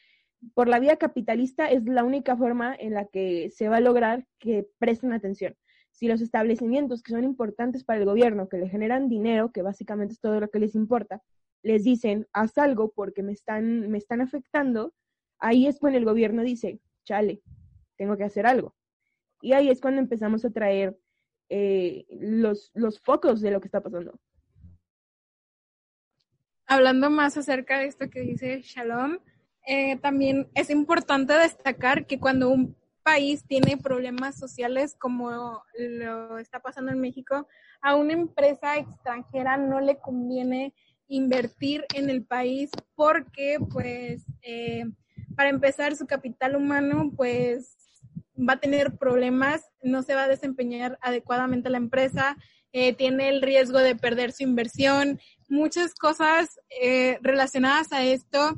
por la vía capitalista es la única forma en la que se va a lograr que presten atención. Si los establecimientos que son importantes para el gobierno, que le generan dinero, que básicamente es todo lo que les importa, les dicen, haz algo porque me están, me están afectando, ahí es cuando el gobierno dice, chale, tengo que hacer algo. Y ahí es cuando empezamos a traer eh, los, los focos de lo que está pasando. Hablando más acerca de esto que dice Shalom, eh, también es importante destacar que cuando un país tiene problemas sociales como lo está pasando en México, a una empresa extranjera no le conviene invertir en el país porque, pues, eh, para empezar, su capital humano, pues, va a tener problemas, no se va a desempeñar adecuadamente la empresa, eh, tiene el riesgo de perder su inversión, muchas cosas relacionadas a esto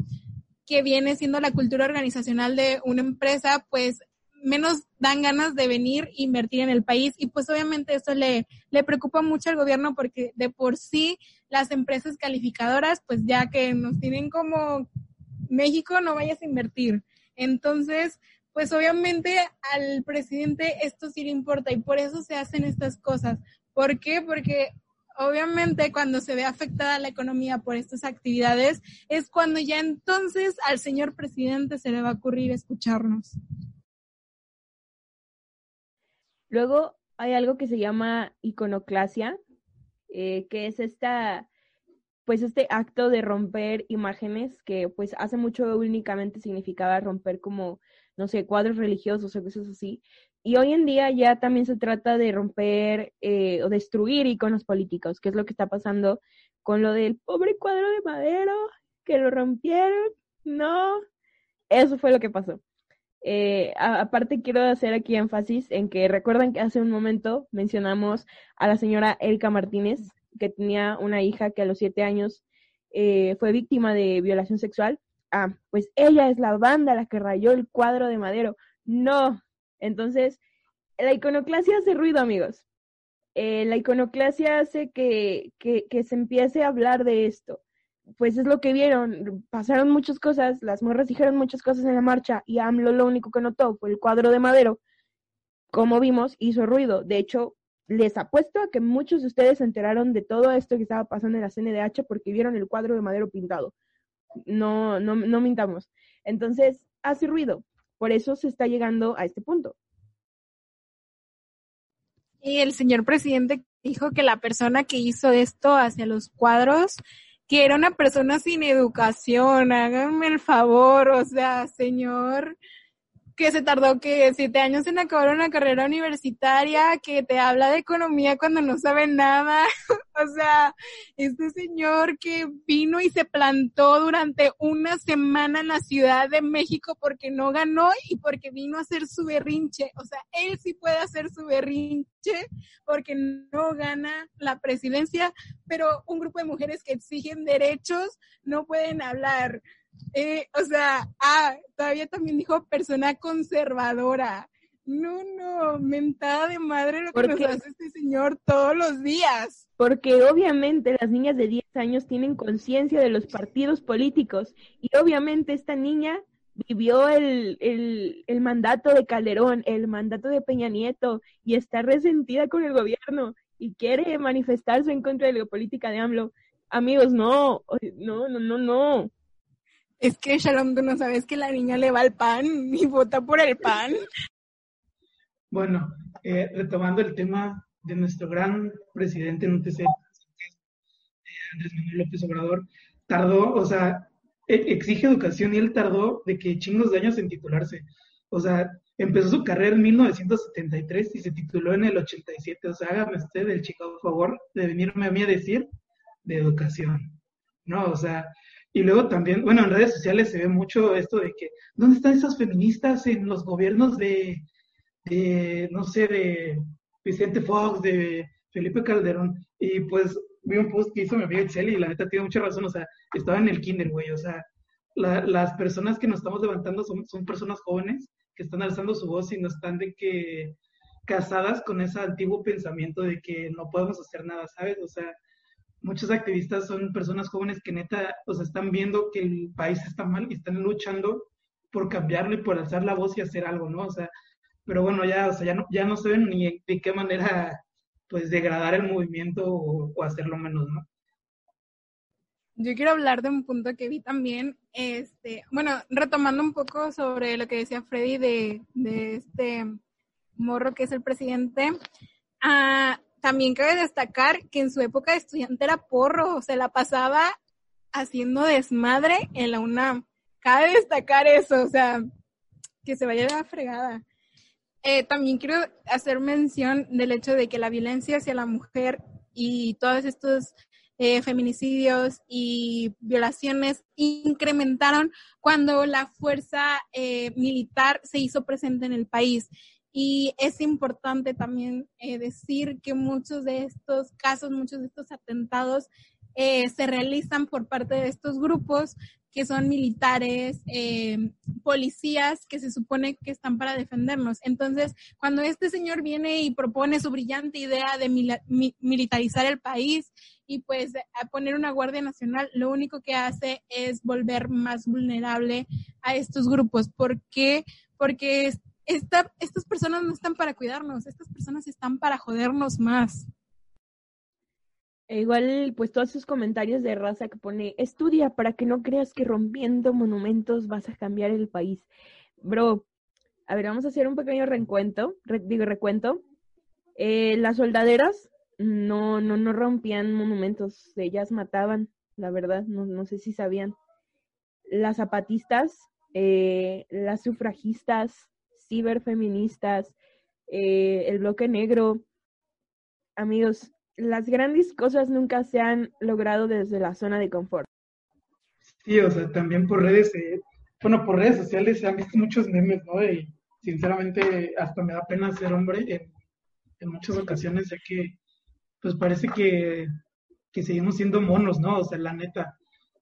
que viene siendo la cultura organizacional de una empresa, pues menos dan ganas de venir e invertir en el país y pues obviamente eso le, le preocupa mucho al gobierno porque de por sí las empresas calificadoras pues ya que nos tienen como México no vayas a invertir. Entonces, pues obviamente al presidente esto sí le importa y por eso se hacen estas cosas. ¿Por qué? Porque obviamente cuando se ve afectada la economía por estas actividades, es cuando ya entonces al señor presidente se le va a ocurrir escucharnos. Luego hay algo que se llama iconoclasia, eh, que es esta, pues este acto de romper imágenes que pues hace mucho únicamente significaba romper como, no sé, cuadros religiosos o cosas así, y hoy en día ya también se trata de romper eh, o destruir iconos políticos, que es lo que está pasando con lo del pobre cuadro de madera, que lo rompieron. No, eso fue lo que pasó. Eh, aparte quiero hacer aquí énfasis en que recuerdan que hace un momento mencionamos a la señora Erika Martínez, que tenía una hija que a los siete años eh, fue víctima de violación sexual. Ah, pues ella es la banda la que rayó el cuadro de madero. No, entonces, la iconoclasia hace ruido, amigos. Eh, la iconoclasia hace que, que, que, se empiece a hablar de esto. Pues es lo que vieron, pasaron muchas cosas, las morras dijeron muchas cosas en la marcha y AMLO lo único que notó fue el cuadro de madero. Como vimos, hizo ruido. De hecho, les apuesto a que muchos de ustedes se enteraron de todo esto que estaba pasando en la CNDH porque vieron el cuadro de madero pintado. No, no, no mintamos. Entonces, hace ruido. Por eso se está llegando a este punto. Y el señor presidente dijo que la persona que hizo esto hacia los cuadros, que era una persona sin educación, háganme el favor, o sea, señor, que se tardó que siete años en acabar una carrera universitaria, que te habla de economía cuando no sabe nada. [laughs] o sea, este señor que vino y se plantó durante una semana en la Ciudad de México porque no ganó y porque vino a hacer su berrinche. O sea, él sí puede hacer su berrinche porque no gana la presidencia, pero un grupo de mujeres que exigen derechos no pueden hablar. Eh, o sea, ah, todavía también dijo persona conservadora. No, no, mentada de madre lo que nos hace este señor todos los días. Porque obviamente las niñas de 10 años tienen conciencia de los partidos políticos y obviamente esta niña vivió el, el, el, mandato de Calderón, el mandato de Peña Nieto y está resentida con el gobierno y quiere manifestarse en contra de la política de AMLO. Amigos, no, no, no, no, no. Es que Shalom, tú no sabes que la niña le va al pan y vota por el pan. Bueno, eh, retomando el tema de nuestro gran presidente en UTC, eh, Andrés Manuel López Obrador, tardó, o sea, e, exige educación y él tardó de que chingos de años en titularse. O sea, empezó su carrera en 1973 y se tituló en el 87. O sea, hágame usted el chico favor de venirme a mí a decir de educación. No, o sea, y luego también, bueno, en redes sociales se ve mucho esto de que, ¿dónde están esas feministas en los gobiernos de, de no sé, de Vicente Fox, de Felipe Calderón? Y pues vi un post que hizo mi amiga Excel y la neta tiene mucha razón, o sea, estaba en el kinder, güey, o sea, las personas que nos estamos levantando son, son personas jóvenes que están alzando su voz y no están de que casadas con ese antiguo pensamiento de que no podemos hacer nada, ¿sabes? O sea, muchos activistas son personas jóvenes que neta, o sea, están viendo que el país está mal y están luchando por cambiarlo y por alzar la voz y hacer algo, ¿no? O sea, pero bueno, ya, o sea, ya no, ya no saben ni de qué manera, pues, degradar el movimiento o, hacerlo menos, ¿no? Yo quiero hablar de un punto que vi también, este, bueno, retomando un poco sobre lo que decía Freddy de, de este morro que es el presidente. Ah, también cabe destacar que en su época de estudiante era porro, se la pasaba haciendo desmadre en la UNAM. Cabe destacar eso, o sea, que se vaya la fregada. Eh, también quiero hacer mención del hecho de que la violencia hacia la mujer y todos estos eh, feminicidios y violaciones incrementaron cuando la fuerza eh, militar se hizo presente en el país. Y es importante también eh, decir que muchos de estos casos, muchos de estos atentados eh, se realizan por parte de estos grupos que son militares, eh, policías que se supone que están para defendernos. Entonces, cuando este señor viene y propone su brillante idea de militarizar el país y pues a poner una Guardia Nacional, lo único que hace es volver más vulnerable a estos grupos. ¿Por qué? Porque estas personas no están para cuidarnos, estas personas están para jodernos más. E igual, pues todos esos comentarios de raza que pone, estudia para que no creas que rompiendo monumentos vas a cambiar el país. Bro, a ver, vamos a hacer un pequeño recuento, digo recuento. Eh, las soldaderas no, no, no rompían monumentos, ellas mataban, la verdad, no, no sé si sabían. Las zapatistas, eh, las sufragistas, ciberfeministas, eh, el bloque negro. Amigos, las grandes cosas nunca se han logrado desde la zona de confort. Sí, o sea, también por redes, eh, bueno, por redes sociales se han visto muchos memes, ¿no? Y sinceramente hasta me da pena ser hombre en, muchas ocasiones, ya que pues parece que, que, seguimos siendo monos, ¿no? O sea, la neta.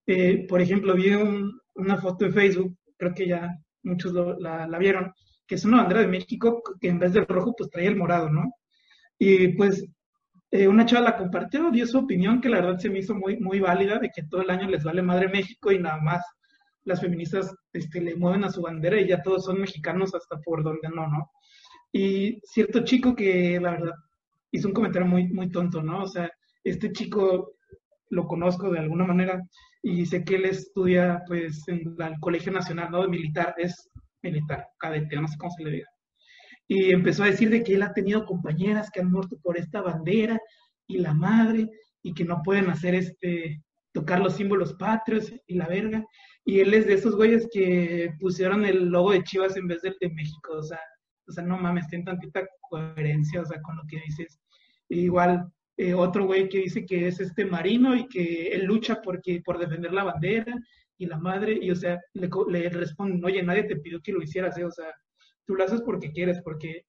Eh, por ejemplo, vi una foto en Facebook, creo que ya muchos la, la, vieron, que es una bandera de México que en vez del rojo pues traía el morado, ¿no? Y pues eh, una chava la compartió, dio su opinión que la verdad se me hizo muy, muy válida de que todo el año les vale madre México y nada más las feministas este, le mueven a su bandera y ya todos son mexicanos hasta por donde no, ¿no? Y cierto chico que la verdad hizo un comentario muy, muy tonto, ¿no? O sea, este chico lo conozco de alguna manera y sé que él estudia pues en el Colegio Nacional, ¿no? De militar, es militar, cadete, no sé cómo se le diga. Y empezó a decir de que él ha tenido compañeras que han muerto por esta bandera y la madre y que no pueden hacer este, tocar los símbolos patrios y la verga. y él es de esos güeyes que pusieron el logo de Chivas en vez del de México, o sea, o sea, no mames, tiene tantita coherencia, o sea, con lo que dices. igual, eh, otro güey que dice que es este marino y que él lucha porque, por defender la bandera y la madre, y o sea, le, le responden, oye, nadie te pidió que lo hicieras, ¿eh? o sea, tú lo haces porque quieres, porque,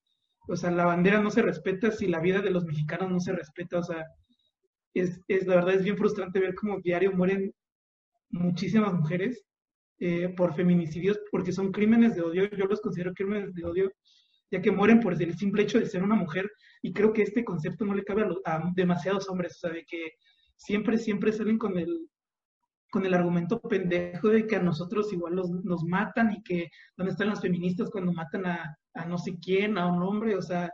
o sea, la bandera no se respeta si la vida de los mexicanos no se respeta, o sea, es, es la verdad es bien frustrante ver cómo diario mueren muchísimas mujeres eh, por feminicidios, porque son crímenes de odio, yo los considero crímenes de odio, ya que mueren por el simple hecho de ser una mujer, y creo que este concepto no le cabe a, demasiados hombres, o sea, de que siempre, siempre salen con el, con el argumento pendejo de que a nosotros igual nos matan y que dónde están las feministas cuando matan a, a no sé quién, a un hombre, o sea,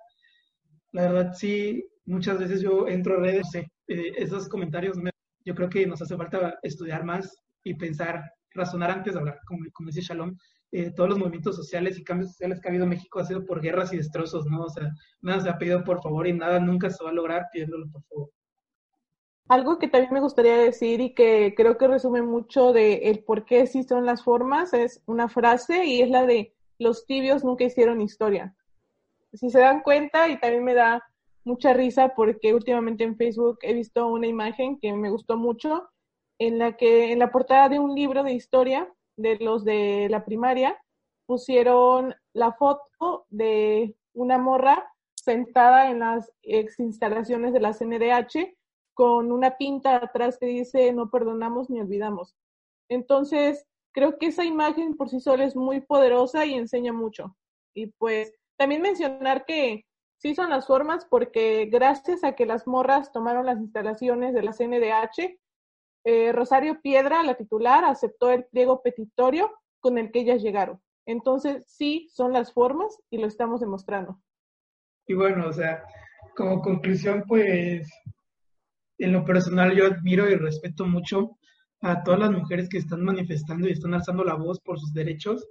la verdad sí, muchas veces yo entro a redes, sé, eh, esos comentarios, yo creo que nos hace falta estudiar más y pensar, razonar antes de hablar, como, como dice Shalom, eh, todos los movimientos sociales y cambios sociales que ha habido en México ha sido por guerras y destrozos, ¿no? O sea, nada se ha pedido por favor y nada nunca se va a lograr pidiéndolo por favor. Algo que también me gustaría decir y que creo que resume mucho de el por qué son las formas es una frase y es la de los tibios nunca hicieron historia. Si se dan cuenta y también me da mucha risa porque últimamente en Facebook he visto una imagen que me gustó mucho en la que en la portada de un libro de historia de los de la primaria pusieron la foto de una morra sentada en las ex instalaciones de la CNDH con una pinta atrás que dice no perdonamos ni olvidamos. Entonces, creo que esa imagen por sí sola es muy poderosa y enseña mucho. Y pues también mencionar que sí son las formas porque gracias a que las morras tomaron las instalaciones de la CNDH, eh, Rosario Piedra, la titular, aceptó el pliego petitorio con el que ellas llegaron. Entonces, sí, son las formas y lo estamos demostrando. Y bueno, o sea, como conclusión, pues, en lo personal yo admiro y respeto mucho a todas las mujeres que están manifestando y están alzando la voz por sus derechos.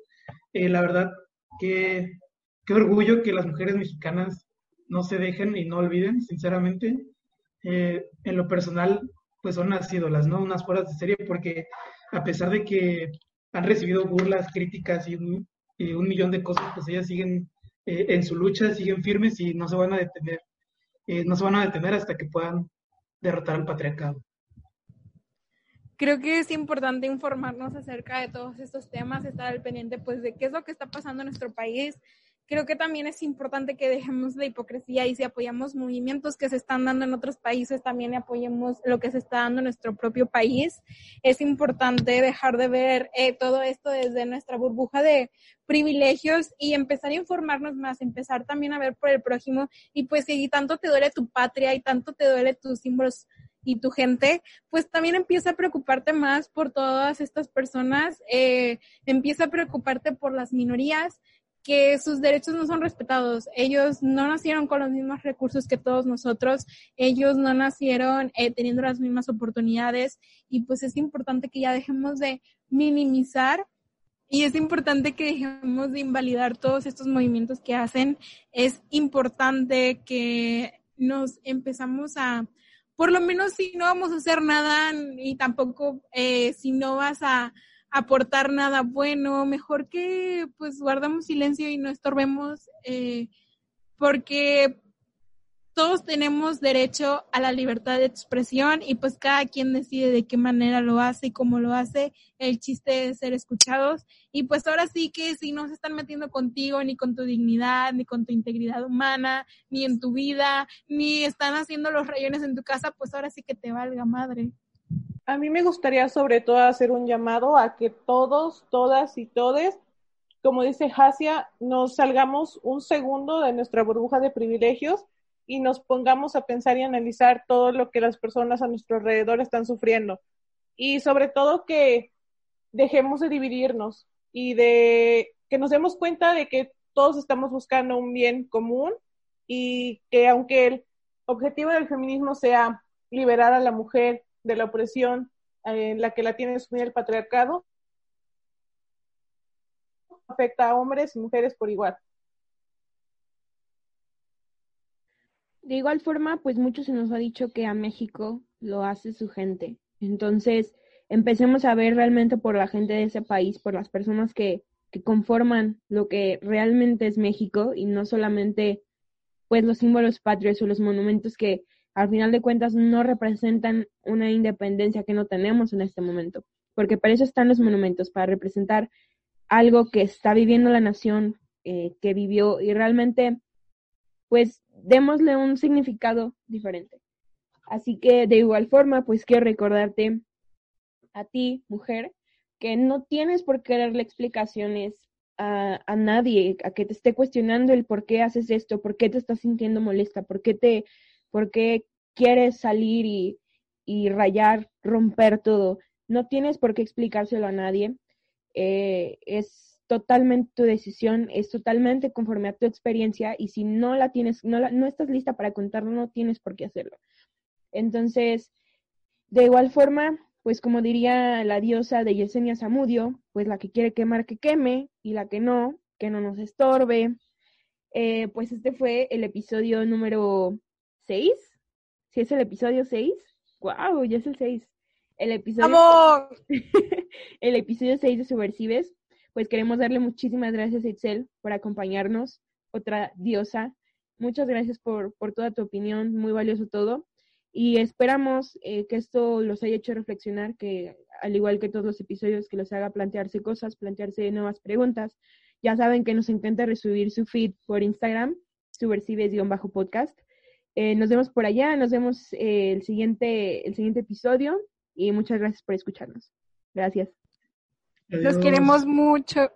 Eh, la verdad, que qué orgullo que las mujeres mexicanas no se dejen y no olviden, sinceramente. Eh, en lo personal, pues son unas ídolas, ¿no? Unas fuerzas de serie, porque a pesar de que han recibido burlas, críticas y un, millón de cosas, pues ellas siguen eh, en su lucha, siguen firmes y no se van a detener. Eh, no se van a detener hasta que puedan derrotar al patriarcado. Creo que es importante informarnos acerca de todos estos temas, estar al pendiente pues de qué es lo que está pasando en nuestro país, creo que también es importante que dejemos la hipocresía y si apoyamos movimientos que se están dando en otros países, también apoyemos lo que se está dando en nuestro propio país. Es importante dejar de ver eh, todo esto desde nuestra burbuja de privilegios y empezar a informarnos más, empezar también a ver por el prójimo y pues si tanto te duele tu patria y tanto te duele tus símbolos y tu gente, pues también empieza a preocuparte más por todas estas personas, eh, empieza a preocuparte por las minorías, que sus derechos no son respetados. Ellos no nacieron con los mismos recursos que todos nosotros, ellos no nacieron eh, teniendo las mismas oportunidades y pues es importante que ya dejemos de minimizar y es importante que dejemos de invalidar todos estos movimientos que hacen. Es importante que nos empezamos a, por lo menos si no vamos a hacer nada y tampoco eh, si no vas a aportar nada bueno, mejor que pues guardamos silencio y no estorbemos, eh, porque todos tenemos derecho a la libertad de expresión y pues cada quien decide de qué manera lo hace y cómo lo hace. El chiste es ser escuchados y pues ahora sí que si no se están metiendo contigo, ni con tu dignidad, ni con tu integridad humana, ni en tu vida, ni están haciendo los rayones en tu casa, pues ahora sí que te valga madre. A mí me gustaría sobre todo hacer un llamado a que todos, todas y todes, como dice Hasia, nos salgamos un segundo de nuestra burbuja de privilegios y nos pongamos a pensar y analizar todo lo que las personas a nuestro alrededor están sufriendo. Y sobre todo que dejemos de dividirnos y de que nos demos cuenta de que todos estamos buscando un bien común y que aunque el objetivo del feminismo sea liberar a la mujer de la opresión en la que la tiene sumida el patriarcado afecta a hombres y mujeres por igual. De igual forma, pues mucho se nos ha dicho que a México lo hace su gente. Entonces, empecemos a ver realmente por la gente de ese país, por las personas que, que conforman lo que realmente es México y no solamente pues los símbolos patrios o los monumentos que al final de cuentas no representan una independencia que no tenemos en este momento, porque para eso están los monumentos, para representar algo que está viviendo la nación, eh, que vivió y realmente pues démosle un significado diferente. Así que de igual forma, pues quiero recordarte a ti, mujer, que no tienes por qué darle explicaciones a, a, nadie, a que te esté cuestionando el por qué haces esto, por qué te estás sintiendo molesta, por qué te, por qué quieres salir y, y rayar, romper todo. No tienes por qué explicárselo a nadie. Eh, es totalmente tu decisión, es totalmente conforme a tu experiencia y si no la tienes, no, la, no estás lista para contarlo, no tienes por qué hacerlo. Entonces, de igual forma, pues como diría la diosa de Yesenia Zamudio, pues la que quiere quemar que queme y la que no, que no nos estorbe. Eh, pues este fue el episodio número 6. Si es el episodio 6, wow, ya es el 6. El episodio, [laughs] el episodio 6 de Subversives. Pues queremos darle muchísimas gracias a Itzel por acompañarnos, otra diosa. Muchas gracias por, por toda tu opinión, muy valioso todo. Y esperamos eh, que esto los haya hecho reflexionar, que al igual que todos los episodios, que los haga plantearse cosas, plantearse nuevas preguntas. Ya saben que nos intenta resubir su feed por Instagram, subversives-podcast. Eh, nos vemos por allá, nos vemos eh, el, siguiente, el siguiente episodio y muchas gracias por escucharnos. Gracias. Adiós. Los queremos mucho.